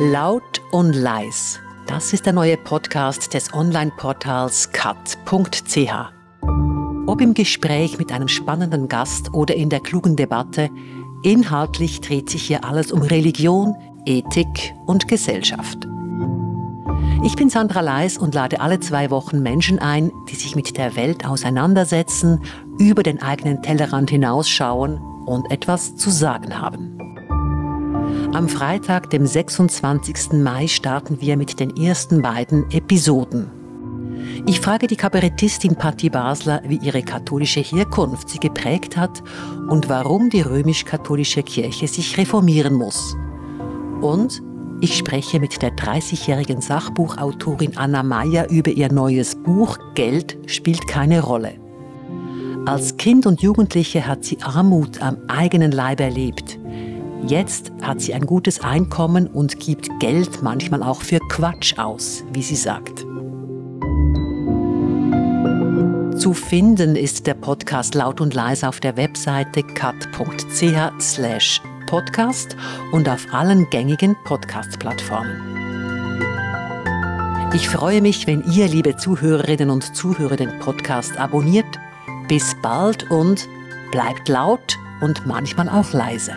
Laut und leis. Das ist der neue Podcast des Online-Portals kat.ch. Ob im Gespräch mit einem spannenden Gast oder in der klugen Debatte, inhaltlich dreht sich hier alles um Religion, Ethik und Gesellschaft. Ich bin Sandra Leis und lade alle zwei Wochen Menschen ein, die sich mit der Welt auseinandersetzen, über den eigenen Tellerrand hinausschauen und etwas zu sagen haben. Am Freitag, dem 26. Mai, starten wir mit den ersten beiden Episoden. Ich frage die Kabarettistin Patti Basler, wie ihre katholische Herkunft sie geprägt hat und warum die römisch-katholische Kirche sich reformieren muss. Und ich spreche mit der 30-jährigen Sachbuchautorin Anna Meyer über ihr neues Buch Geld spielt keine Rolle. Als Kind und Jugendliche hat sie Armut am eigenen Leib erlebt. Jetzt hat sie ein gutes Einkommen und gibt Geld manchmal auch für Quatsch aus, wie sie sagt. Zu finden ist der Podcast laut und leise auf der Webseite cut.ch slash podcast und auf allen gängigen Podcast-Plattformen. Ich freue mich, wenn ihr, liebe Zuhörerinnen und Zuhörer, den Podcast abonniert. Bis bald und bleibt laut und manchmal auch leise.